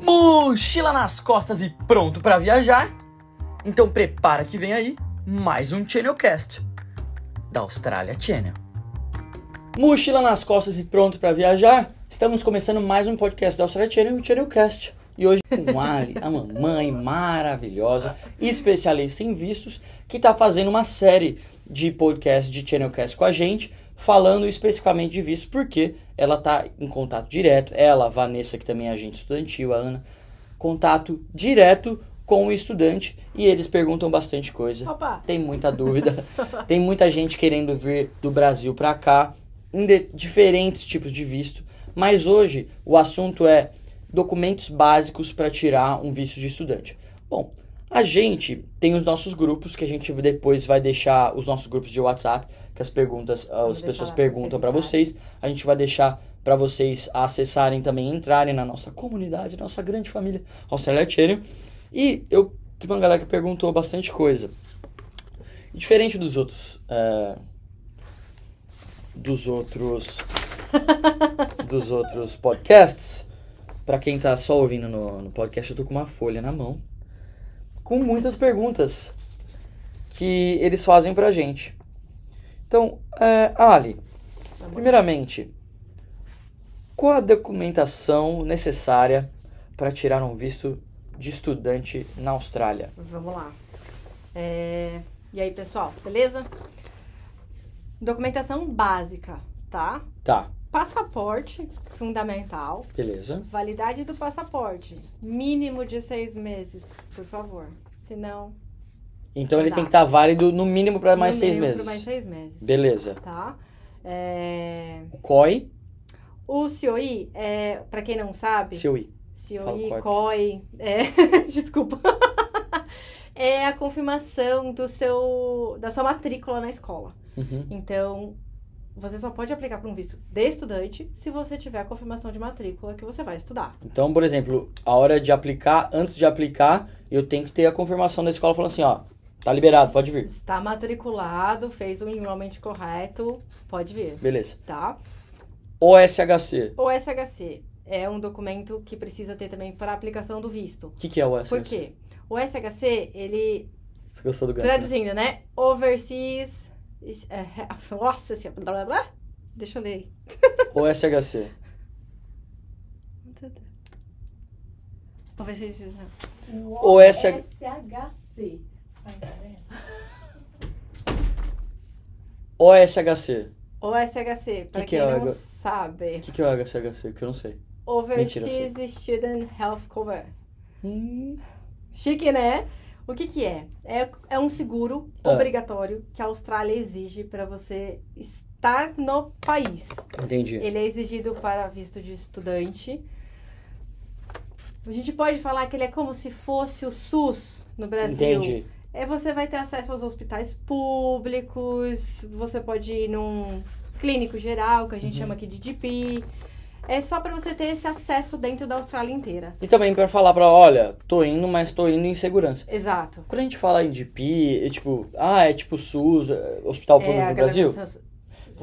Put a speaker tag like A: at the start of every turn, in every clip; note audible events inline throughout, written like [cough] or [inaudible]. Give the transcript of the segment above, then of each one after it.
A: Mochila nas costas e pronto para viajar? Então prepara que vem aí mais um Channelcast da Austrália Channel. Mochila nas costas e pronto para viajar? Estamos começando mais um podcast da Austrália Channel, o Channelcast. E hoje com Ali, a mamãe maravilhosa, especialista em vistos, que está fazendo uma série de podcast de Channelcast com a gente, falando especificamente de vistos, porque ela está em contato direto, ela, a Vanessa, que também é agente estudantil, a Ana, contato direto com o estudante e eles perguntam bastante coisa.
B: Opa.
A: Tem muita dúvida, [laughs] tem muita gente querendo vir do Brasil para cá, em de- diferentes tipos de visto, mas hoje o assunto é documentos básicos para tirar um visto de estudante. Bom, a gente tem os nossos grupos que a gente depois vai deixar os nossos grupos de WhatsApp, que as perguntas, as
B: Vamos
A: pessoas perguntam
B: vocês
A: para vocês. A gente vai deixar para vocês acessarem também, entrarem na nossa comunidade, nossa grande família Australia Channel. E eu tive uma galera que perguntou bastante coisa. Diferente dos outros. é, dos outros. [laughs] dos outros podcasts. Pra quem tá só ouvindo no, no podcast, eu tô com uma folha na mão. Com muitas perguntas que eles fazem pra gente. Então, é, Ali, primeiramente, qual a documentação necessária para tirar um visto de estudante na Austrália?
B: Vamos lá. É, E aí, pessoal, beleza? Documentação básica, tá?
A: Tá,
B: Passaporte, fundamental.
A: beleza.
B: Validade do passaporte, mínimo de seis meses, por favor. Senão,
A: Então ele
B: Tá.
A: tem que estar válido no mínimo para mais
B: no
A: seis
B: mínimo
A: meses.
B: Mais seis meses,
A: Beleza.
B: tá? É,
A: O COI,
B: O COI, é, pra quem não sabe,
A: COI.
B: COI,
A: Fala,
B: COI, é, [laughs] desculpa. é a confirmação do seu, da sua matrícula na escola.
A: Uhum.
B: Então, você só pode aplicar para um visto de estudante se você tiver a confirmação de matrícula que você vai estudar.
A: Então, por exemplo, a hora de aplicar, antes de aplicar, eu tenho que ter a confirmação da escola falando assim, ó, tá liberado, pode vir.
B: Está matriculado, fez o enrollment correto, pode vir,
A: Beleza.
B: tá?
A: OSHC.
B: O SHC é um documento que precisa ter também para aplicação do visto.
A: O que, que é o OSHC?
B: Por quê? O SHC, ele
A: Você gostou do gancho? né?
B: Traduzindo, né? Overseas. É, [laughs] Nossa senhora. Blá, blá, blá. Deixa eu ler aí.
A: OSHC.
B: Overseas.
C: O
A: O SH
C: SHC.
B: O SHC, pra
A: Que que
B: quem
A: é o
B: não
A: H-
B: sabe.
A: O que, que é o HCHC? Que eu não sei.
B: Overseas
A: Mentira,
B: Student Health Cover.
A: Hum.
B: Chique, né? O que que é? É, é um seguro
A: Ah.
B: obrigatório que a Austrália exige para você estar no país.
A: Entendi.
B: Ele é exigido para visto de estudante. A gente pode falar que ele é como se fosse o SUS no Brasil.
A: Entendi.
B: É, você vai ter acesso aos hospitais públicos, você pode ir num clínico geral, que a gente
A: Uhum.
B: chama aqui de GP. É só para você ter esse acesso dentro da Austrália inteira.
A: E também pra falar pra, olha, tô indo, mas tô indo em segurança.
B: Exato.
A: Quando a gente fala em DP, é tipo, ah, é tipo SUS, é Hospital Público
B: É,
A: do Brasil?
B: pessoa-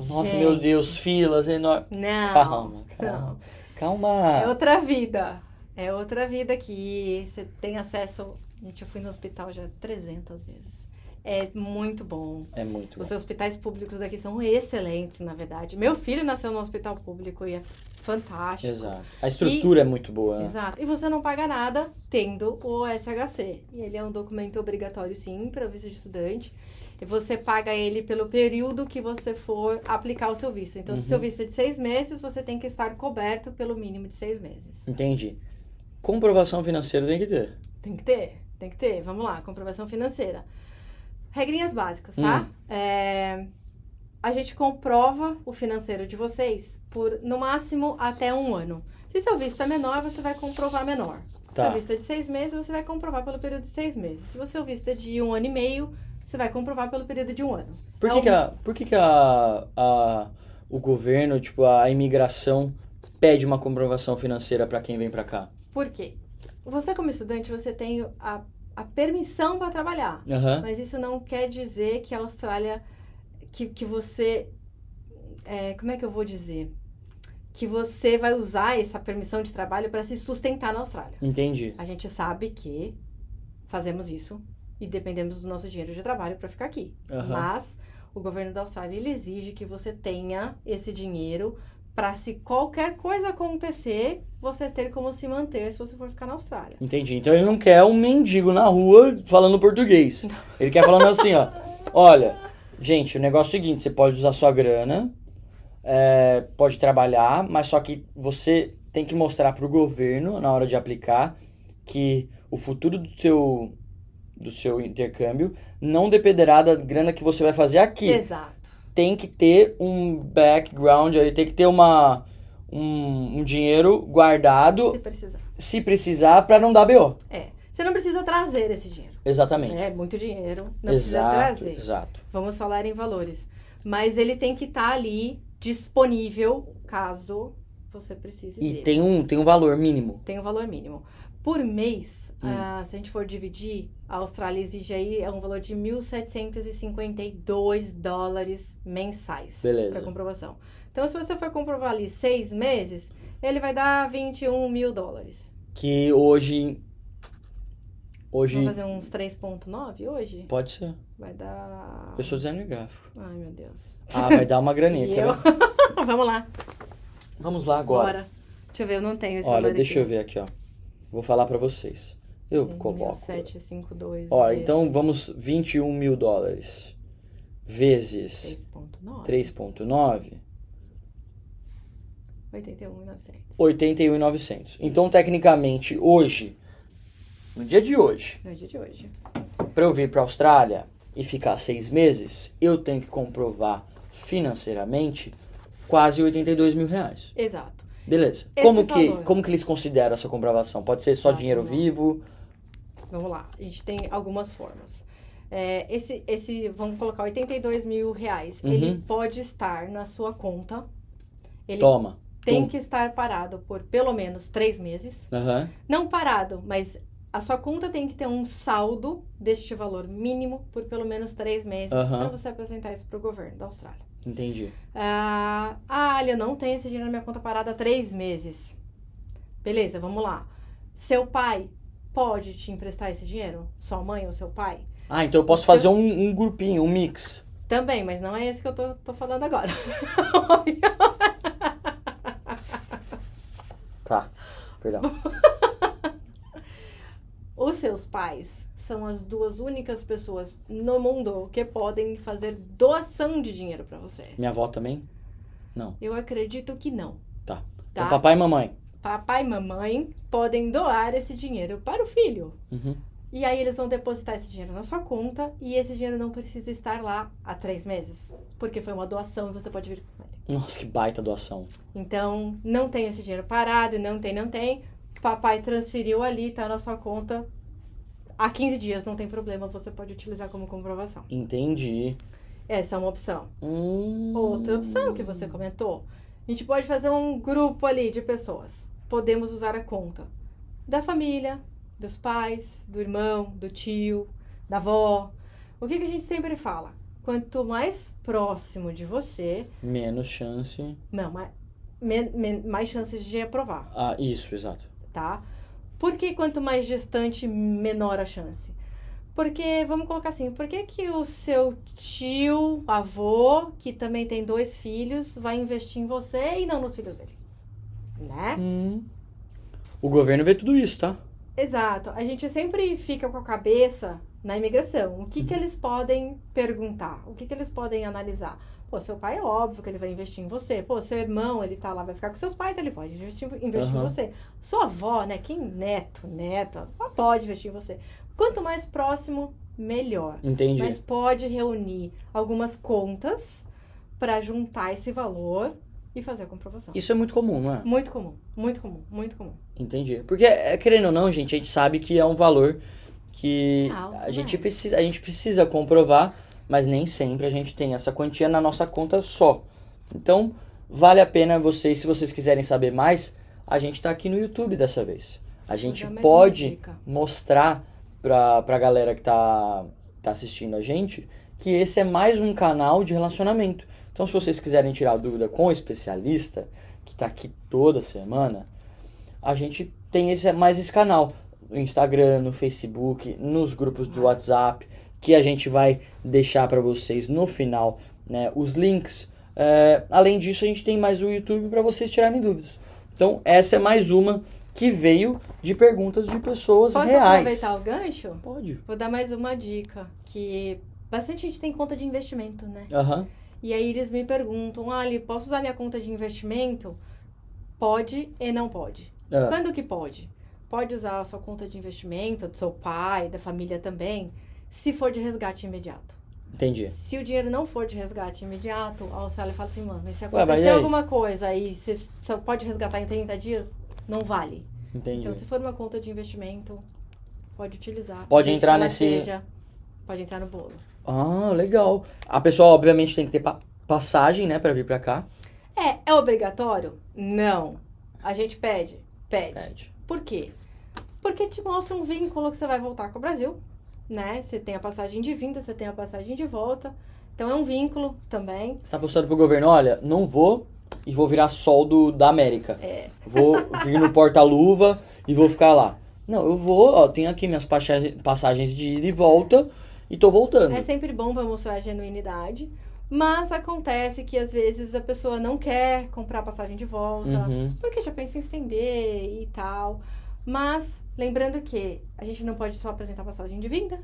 A: Nossa,
B: Gente.
A: meu Deus, filas enormes.
B: Não.
A: Calma, [laughs] calma.
B: É
A: Calma.
B: outra vida. É outra vida que você tem acesso. Gente, eu fui no hospital já 300 vezes. É muito bom.
A: É muito bom.
B: Os hospitais públicos daqui são excelentes, na verdade. Meu filho nasceu no hospital público e é fantástico.
A: Exato. A estrutura é muito boa, né?
B: Exato. E você não paga nada tendo o SHC. E ele é um documento obrigatório, sim, para o visto de estudante. E você paga ele pelo período que você for aplicar o seu visto. Então, se o
A: Uhum.
B: seu visto é de seis meses, você tem que estar coberto pelo mínimo de seis meses.
A: Entendi. Comprovação financeira tem que ter.
B: Tem que ter, tem que ter. Vamos lá, comprovação financeira. Regrinhas básicas, tá? É, a gente comprova o financeiro de vocês por, no máximo, até um ano. Se seu visto é menor, você vai comprovar menor. Se
A: Tá.
B: seu visto é de seis meses, você vai comprovar pelo período de seis meses. Se o seu visto é de um ano e meio, você vai comprovar pelo período de um ano.
A: Por que,
B: É
A: que,
B: um-
A: a, por que, que a, a, o governo, tipo, a imigração pede uma comprovação financeira pra quem vem pra cá?
B: Por quê? Você, como estudante, você tem a, a permissão para trabalhar.
A: Aham.
B: Mas isso não quer dizer que a Austrália. Que, que você. é, como é que eu vou dizer? que você vai usar essa permissão de trabalho para se sustentar na Austrália.
A: Entendi.
B: A gente sabe que fazemos isso e dependemos do nosso dinheiro de trabalho para ficar aqui.
A: Aham.
B: Mas o governo da Austrália ele exige que você tenha esse dinheiro para se qualquer coisa acontecer, você ter como se manter se você for ficar na Austrália.
A: Entendi. Então ele não quer um mendigo na rua falando português. Ele quer falando assim, ó. Olha, gente, o negócio é o seguinte, você pode usar sua grana, é, pode trabalhar, mas só que você tem que mostrar pro governo, na hora de aplicar, que o futuro do teu, do seu intercâmbio não dependerá da grana que você vai fazer aqui.
B: Exato.
A: Tem que ter um background, aí tem que ter uma, um, um dinheiro guardado,
B: Se precisar.
A: se precisar, pra não dar BO.
B: É. Você não precisa trazer esse dinheiro.
A: Exatamente.
B: É muito dinheiro. Não precisa
A: exato,
B: trazer.
A: exato.
B: Vamos falar em valores. Mas ele tem que estar ali disponível caso você precise
A: E
B: dele.
A: tem um, tem um valor mínimo.
B: Tem um valor mínimo. Por mês,
A: Hum.
B: ah, se a gente for dividir, a Austrália exige aí é um valor de 1.752 dólares mensais
A: Beleza.
B: para comprovação. Então, se você for comprovar ali seis meses, ele vai dar 21 mil dólares.
A: Que hoje. Hoje.
B: Vamos fazer uns 3,9 hoje?
A: Pode ser.
B: Vai dar.
A: Eu sou designer gráfico.
B: Ai, meu Deus.
A: Ah, vai dar uma graninha. [laughs]
B: E eu? [laughs] Vamos lá.
A: Vamos lá agora.
B: Bora. Deixa eu ver, eu não tenho esse
A: Olha, deixa eu
B: aqui.
A: ver aqui, ó. Vou falar pra vocês. Eu coloco.
B: 1752.
A: Olha, então vamos 21 mil dólares vezes
B: 3,9.
A: 3,9,
B: 81,900.
A: 81,900. Então, tecnicamente, hoje, no dia de hoje,
B: No dia de hoje.
A: Pra eu vir pra Austrália e ficar seis meses, eu tenho que comprovar financeiramente quase 82 mil reais.
B: Exato.
A: Beleza.
B: Esse
A: Como que,
B: valor.
A: como que eles consideram essa comprovação? Pode ser só dinheiro
B: lá.
A: vivo?
B: Vamos lá. A gente tem algumas formas. É, esse, esse, vamos colocar 82 mil reais.
A: Uhum.
B: Ele pode estar na sua conta. Ele
A: Toma.
B: tem
A: Tum.
B: que estar parado por pelo menos três meses.
A: Aham.
B: Não parado, mas a sua conta tem que ter um saldo deste valor mínimo por pelo menos três meses para você apresentar isso para o governo da Austrália.
A: Entendi.
B: Ah, ah, olha, eu não tenho esse dinheiro na minha conta parada há três meses. Beleza, vamos lá. Seu pai pode te emprestar esse dinheiro? Sua mãe ou seu pai?
A: Ah, então eu posso
B: Os
A: fazer um, um grupinho, um mix.
B: Também, mas não é esse que eu tô, tô falando agora. [laughs]
A: Tá. Perdão. [laughs]
B: Os seus pais são as duas únicas pessoas no mundo que podem fazer doação de dinheiro para você.
A: Minha avó também? Não.
B: Eu acredito que não.
A: Tá.
B: Tá?
A: Então, papai e mamãe.
B: Papai e mamãe podem doar esse dinheiro para o filho.
A: Uhum.
B: E aí eles vão depositar esse dinheiro na sua conta e esse dinheiro não precisa estar lá há três meses. Porque foi uma doação e você pode vir com ele.
A: Nossa, que baita doação.
B: Então, não tem esse dinheiro parado, não tem, não tem. Papai transferiu ali, tá na sua conta. Há 15 dias, não tem problema, você pode utilizar como comprovação.
A: Entendi.
B: Essa é uma opção.
A: Hum.
B: Outra opção que você comentou. A gente pode fazer um grupo ali de pessoas. Podemos usar a conta da família, dos pais, do irmão, do tio, da avó. O que, que a gente sempre fala? Quanto mais próximo de você,
A: Menos chance.
B: não, mais, men- men- mais chances de aprovar,
A: Ah, isso, exato.
B: Tá? Por que quanto mais distante, menor a chance? Porque, vamos colocar assim, por que, que o seu tio, avô, que também tem dois filhos, vai investir em você e não nos filhos dele? Né?
A: Hum. O governo vê tudo isso, tá?
B: Exato. A gente sempre fica com a cabeça na imigração. O que, que eles podem perguntar? O que, que eles podem analisar? Pô, seu pai é óbvio que ele vai investir em você. Pô, seu irmão, ele tá lá, vai ficar com seus pais, ele pode investir, investir em
A: Aham.
B: você. Sua avó, né? Quem neto, neta, ela pode investir em você. Quanto mais próximo, melhor.
A: Entendi.
B: Mas pode reunir algumas contas para juntar esse valor e fazer a comprovação.
A: Isso é muito comum, não é?
B: Muito comum, muito comum, muito comum.
A: Entendi. Porque, é, querendo ou não, gente, a gente sabe que é um valor que
B: Alto,
A: a gente,
B: né?
A: precisa, a gente precisa comprovar, mas nem sempre a gente tem essa quantia na nossa conta só. Então, vale a pena vocês, se vocês quiserem saber mais, a gente tá aqui no YouTube dessa vez. A gente pode mostrar pra, pra galera que tá, tá assistindo a gente que esse é mais um canal de relacionamento. Então, se vocês quiserem tirar dúvida com o especialista, que tá aqui toda semana, a gente tem esse, mais esse canal no Instagram, no Facebook, nos grupos de WhatsApp, que a gente vai deixar para vocês no final, né, os links. É, além disso, a gente tem mais o YouTube para vocês tirarem dúvidas. Então, essa é mais uma que veio de perguntas de pessoas
B: Posso
A: reais.
B: aproveitar o gancho?
A: Pode.
B: Vou dar mais uma dica, que bastante gente tem conta de investimento, né?
A: Aham.
B: E aí eles me perguntam, Ali, posso usar minha conta de investimento? Pode e não pode.
A: Ah,
B: Quando que pode? Pode usar a sua conta de investimento, do seu pai, da família também, se for de resgate imediato.
A: entendi.
B: Se o dinheiro não for de resgate imediato, a Austrália fala assim, mano, mas se
A: Ué,
B: acontecer
A: aí?
B: alguma coisa e você só pode resgatar em 30 dias, não vale.
A: Entendi.
B: Então, se for uma conta de investimento, pode utilizar.
A: Pode entrar nesse-
B: seja- pode entrar no bolo.
A: Ah, legal. A pessoa, obviamente, tem que ter pa- passagem, né, pra vir pra cá.
B: É, é obrigatório? Não. A gente pede? Pede.
A: Pede.
B: Por quê? Porque te mostra um vínculo que você vai voltar com o Brasil, né? Você tem a passagem de vinda, você tem a passagem de volta. Então é um vínculo também.
A: Você tá postando pro governo, olha, não vou e vou virar sol do, da América.
B: É.
A: Vou vir no porta-luva e vou ficar lá. Não, eu vou, ó, tenho aqui minhas passagens de ida e volta e tô voltando.
B: É sempre bom para mostrar a genuinidade. Mas acontece que às vezes a pessoa não quer comprar passagem de volta,
A: Uhum.
B: porque já pensa em estender e tal. Mas lembrando que a gente não pode só apresentar passagem de vinda.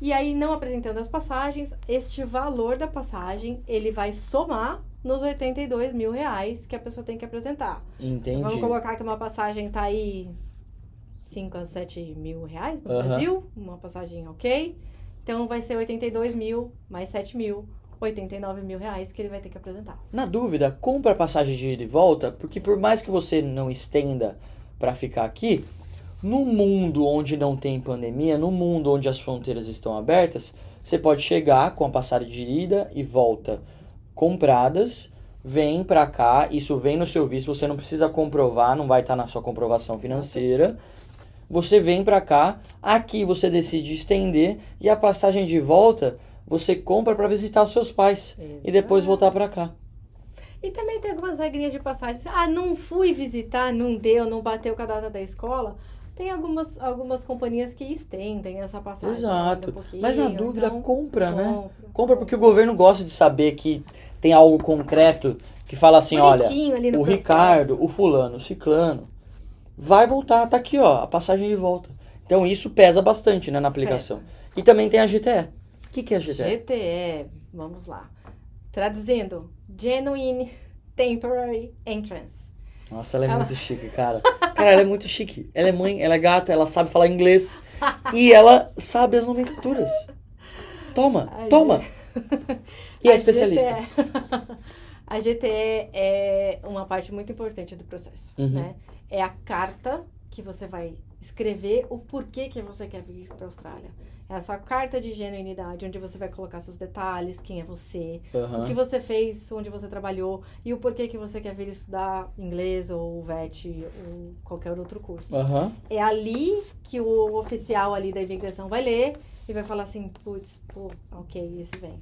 B: E aí, não apresentando as passagens, este valor da passagem, ele vai somar nos 82 mil reais que a pessoa tem que apresentar.
A: Entendi.
B: Vamos colocar que uma passagem tá aí 5 a 7 mil reais no
A: Aham.
B: Brasil, uma passagem ok. Então vai ser 82 mil mais 7 mil, 89 mil reais que ele vai ter que apresentar.
A: Na dúvida, compra a passagem de ida e volta, porque por mais que você não estenda pra ficar aqui, no mundo onde não tem pandemia, no mundo onde as fronteiras estão abertas, você pode chegar com a passagem de ida e volta compradas, vem pra cá, isso vem no seu visto, você não precisa comprovar, não vai estar na sua comprovação financeira. Você vem pra cá, aqui você decide estender e a passagem de volta você compra pra visitar os seus pais e depois voltar pra cá.
B: E também tem algumas regrinhas de passagem. Ah, não fui visitar, não deu, não bateu com a data da escola. Tem algumas, algumas companhias que estendem essa passagem.
A: Exato.
B: um
A: Mas na dúvida,
B: então,
A: compra, né?
B: compra.
A: Compra porque o governo gosta de saber que tem algo concreto que fala assim, olha,
B: Bonitinho no
A: o
B: processo.
A: Ricardo, o fulano, o ciclano, vai voltar, tá aqui, ó, a passagem de volta. Então isso pesa bastante, né, na aplicação. E também tem a GTE. O que, que é a GTE?
B: GTE, vamos lá. Traduzindo, Genuine Temporary Entrance.
A: Nossa, ela é muito chique, cara. Cara, ela é muito chique. Ela é mãe, ela é gata, ela sabe falar inglês. e ela sabe as nomenclaturas. Toma,
B: Ai,
A: toma. E é
B: A
A: especialista.
B: GTE [laughs] a GTE é uma parte muito importante do processo,
A: Uhum.
B: né? É a carta que você vai escrever o porquê que você quer vir para a Austrália. É a sua carta de genuinidade, onde você vai colocar seus detalhes, quem é você,
A: Aham.
B: o que você fez, onde você trabalhou e o porquê que você quer vir estudar inglês ou VET ou qualquer outro curso.
A: Aham.
B: É ali que o oficial ali da imigração vai ler e vai falar assim, putz, pô, ok, esse vem.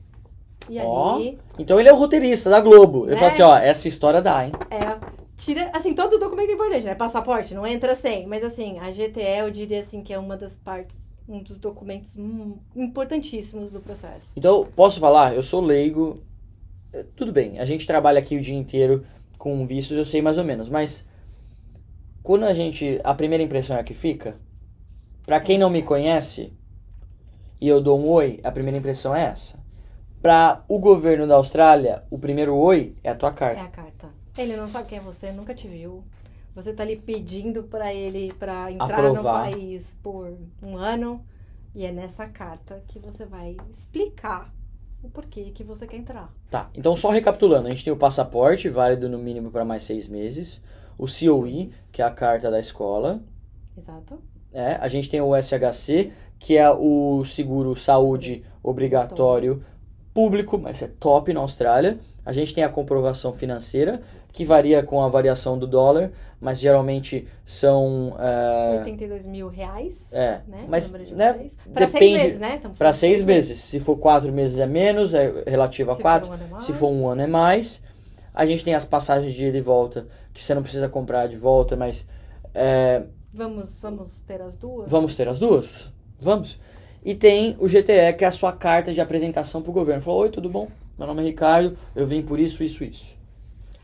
B: E
A: Ó.
B: ali
A: Então ele é o roteirista da Globo. Ele
B: Né?
A: fala assim, ó, essa história dá, hein?
B: é tira, assim, todo documento é importante, né? Passaporte não entra sem, mas assim, a GTE eu diria assim que é uma das partes, um dos documentos hum, importantíssimos do processo.
A: Então, posso falar? Eu sou leigo. Eh, Tudo bem, a gente trabalha aqui o dia inteiro com vistos, eu sei mais ou menos, mas quando a gente. A primeira impressão é a que fica. Pra quem não me conhece e eu dou um oi, a primeira impressão é essa. Pra o governo da Austrália, o primeiro oi é a tua
B: É
A: carta.
B: a carta. Ele não sabe quem é você, nunca te viu. Você tá ali pedindo pra ele pra entrar
A: Aprovar.
B: no país por um ano e é nessa carta que você vai explicar o porquê que você quer entrar.
A: Tá, então só recapitulando, a gente tem o passaporte, válido no mínimo para mais seis meses. O COE, que é a carta da escola.
B: Exato?
A: É, a gente tem o SHC, que é o seguro saúde obrigatório público, mas é top na Austrália. A gente tem a comprovação financeira, que varia com a variação do dólar, mas geralmente são. é,
B: 82 mil reais,
A: é,
B: né?
A: mas né.
B: Pra seis meses, né? Estamos
A: para
B: falando de
A: seis meses. Se for quatro meses é menos, é relativo a
B: Se for
A: quatro.
B: um é
A: Se for um ano é mais. A gente tem as passagens de ida e volta, que você não precisa comprar de volta, mas é,
B: Vamos, vamos ter as duas?
A: vamos ter as duas? Vamos. E tem o GTE, que é a sua carta de apresentação para o governo. Falou, oi, tudo bom? Meu nome é Ricardo, eu vim por isso, isso, isso.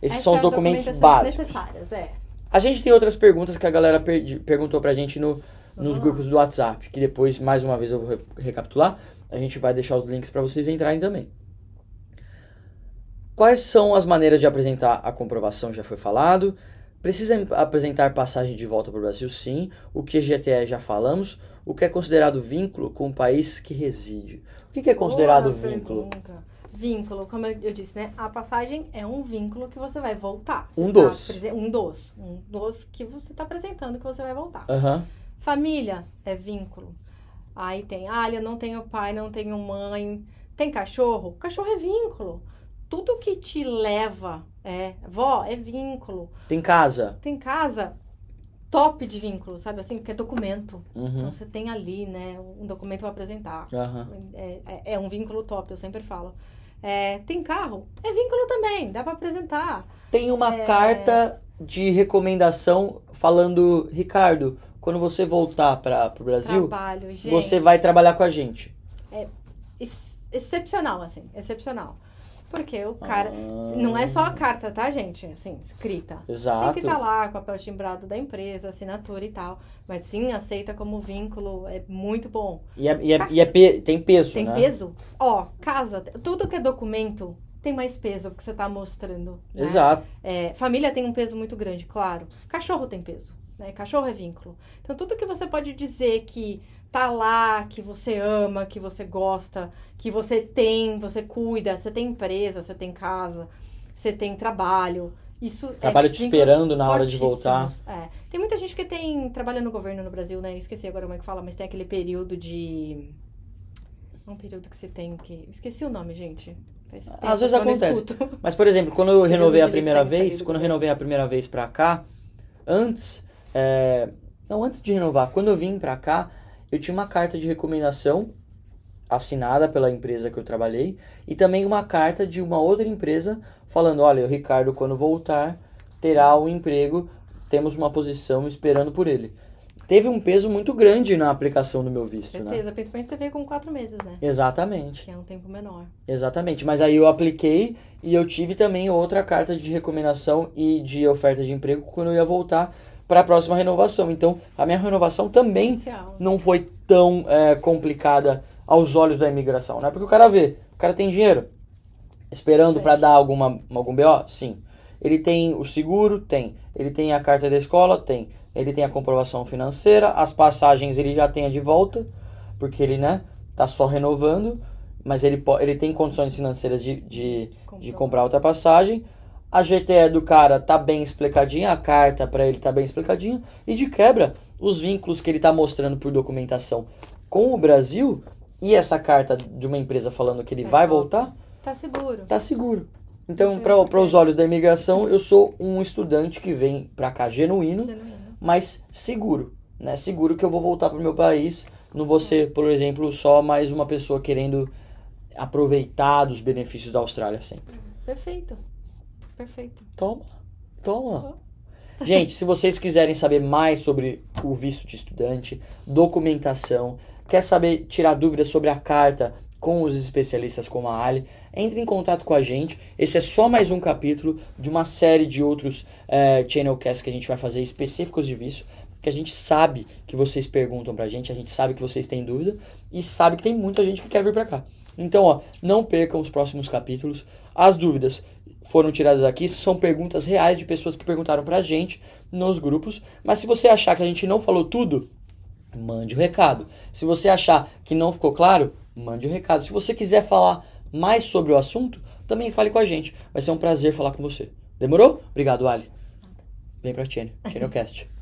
A: Esses
B: Essa
A: são
B: é
A: os
B: a
A: documentos básicos.
B: necessárias, é.
A: A gente tem outras perguntas que a galera perdi- perguntou pra gente no, nos
B: lá.
A: grupos do WhatsApp, que depois, mais uma vez, eu vou re- recapitular. A gente vai deixar os links para vocês entrarem também. Quais são as maneiras de apresentar a comprovação? Já foi falado. Precisa apresentar passagem de volta para o Brasil? Sim. O que GTE já falamos. O que é considerado vínculo com o país que reside? O que que é considerado
B: Boa
A: vínculo?
B: pergunta. Vínculo, como eu eu disse, né? A passagem é um vínculo que você vai voltar. Você
A: Um
B: tá
A: dos.
B: apresen- Um dos. Um dos que você está apresentando que você vai voltar.
A: Aham.
B: Família é vínculo. Aí tem, ah, eu não tenho pai, não tenho mãe. Tem cachorro? Cachorro é vínculo. Tudo que te leva, é, vó, é vínculo.
A: Tem casa.
B: Tem casa, top de vínculo, sabe assim? Porque é documento.
A: Uhum.
B: Então você tem ali, né, um documento para apresentar.
A: Aham.
B: É, é- é um vínculo top, eu sempre falo. É, tem carro? É vínculo também, dá para apresentar.
A: Tem uma
B: É.
A: carta de recomendação falando, Ricardo, quando você voltar para o Brasil,
B: Trabalho,
A: você vai trabalhar com a gente.
B: ex- excepcional, assim, excepcional. Porque o cara.
A: Ah.
B: Não é só a carta, tá, gente? Assim, escrita. Tem
A: Exato.
B: que estar lá, com o papel timbrado da empresa, assinatura e tal. Mas sim, aceita como vínculo, é muito bom.
A: E, é, e, é, e é pe- tem peso,
B: Tem
A: né?
B: peso? Ó, casa, tudo que é documento tem mais peso que você tá mostrando. né?
A: Exato.
B: É, família tem um peso muito grande, claro. Cachorro tem peso, né? Cachorro é vínculo. Então, tudo que você pode dizer que tá lá, que você ama, que você gosta, que você tem, você cuida, você tem empresa, você tem casa, você tem trabalho. Isso
A: Trabalho
B: é
A: te esperando na hora de voltar.
B: É. Tem muita gente que tem trabalha no governo no Brasil, né? Esqueci agora como é que fala, mas tem aquele período de é um período que você tem que esqueci o nome, gente. Faz
A: Às vezes acontece. Mas, por exemplo, quando eu [laughs] renovei a primeira vez, quando eu renovei a primeira vez pra cá, antes, é, não, antes de renovar, quando eu vim pra cá, eu tinha uma carta de recomendação assinada pela empresa que eu trabalhei e também uma carta de uma outra empresa falando, olha, o Ricardo quando voltar terá um emprego, temos uma posição esperando por ele. Teve um peso muito grande na aplicação do meu visto, né?
B: Certeza, principalmente você veio com quatro meses, né?
A: Exatamente.
B: Que é um tempo menor.
A: Exatamente, mas aí eu apliquei e eu tive também outra carta de recomendação e de oferta de emprego quando eu ia voltar para a próxima renovação. Então, a minha renovação também
B: Especial.
A: não foi tão é, complicada aos olhos da imigração, né? Porque o cara vê, o cara tem dinheiro esperando para dar alguma algum BO? Sim. Ele tem o seguro? Tem. Ele tem a carta da escola? Tem. Ele tem a comprovação financeira, as passagens ele já tem de volta, porque ele, né, tá só renovando, mas ele, ele tem condições financeiras de, de, de comprar outra passagem. A GTE do cara tá bem explicadinha, a carta para ele tá bem explicadinha, e de quebra, os vínculos que ele tá mostrando por documentação com o Brasil e essa carta de uma empresa falando que ele
B: É
A: vai voltar,
B: Tá seguro.
A: tá seguro. Então,
B: tem
A: para os olhos da imigração, eu sou um estudante que vem pra cá genuíno,
B: Genuíno.
A: mas seguro, né? Seguro que eu vou voltar pro meu país, não vou ser, por exemplo, só mais uma pessoa querendo aproveitar dos benefícios da Austrália sempre.
B: Perfeito. Perfeito.
A: Toma, toma. Gente, se vocês quiserem saber mais sobre o visto de estudante, documentação, quer saber tirar dúvidas sobre a carta com os especialistas como a Ali, entre em contato com a gente. Esse é só mais um capítulo de uma série de outros eh, channelcasts que a gente vai fazer específicos de visto, que a gente sabe que vocês perguntam pra gente, a gente sabe que vocês têm dúvida e sabe que tem muita gente que quer vir pra cá. Então, ó, não percam os próximos capítulos. As dúvidas foram tiradas aqui, são perguntas reais de pessoas que perguntaram pra gente nos grupos. Mas se você achar que a gente não falou tudo, mande o recado. Se você achar que não ficou claro, mande o recado. Se você quiser falar mais sobre o assunto, também fale com a gente. Vai ser um prazer falar com você. Demorou? Obrigado, Ali. Vem pra Channel, Channelcast.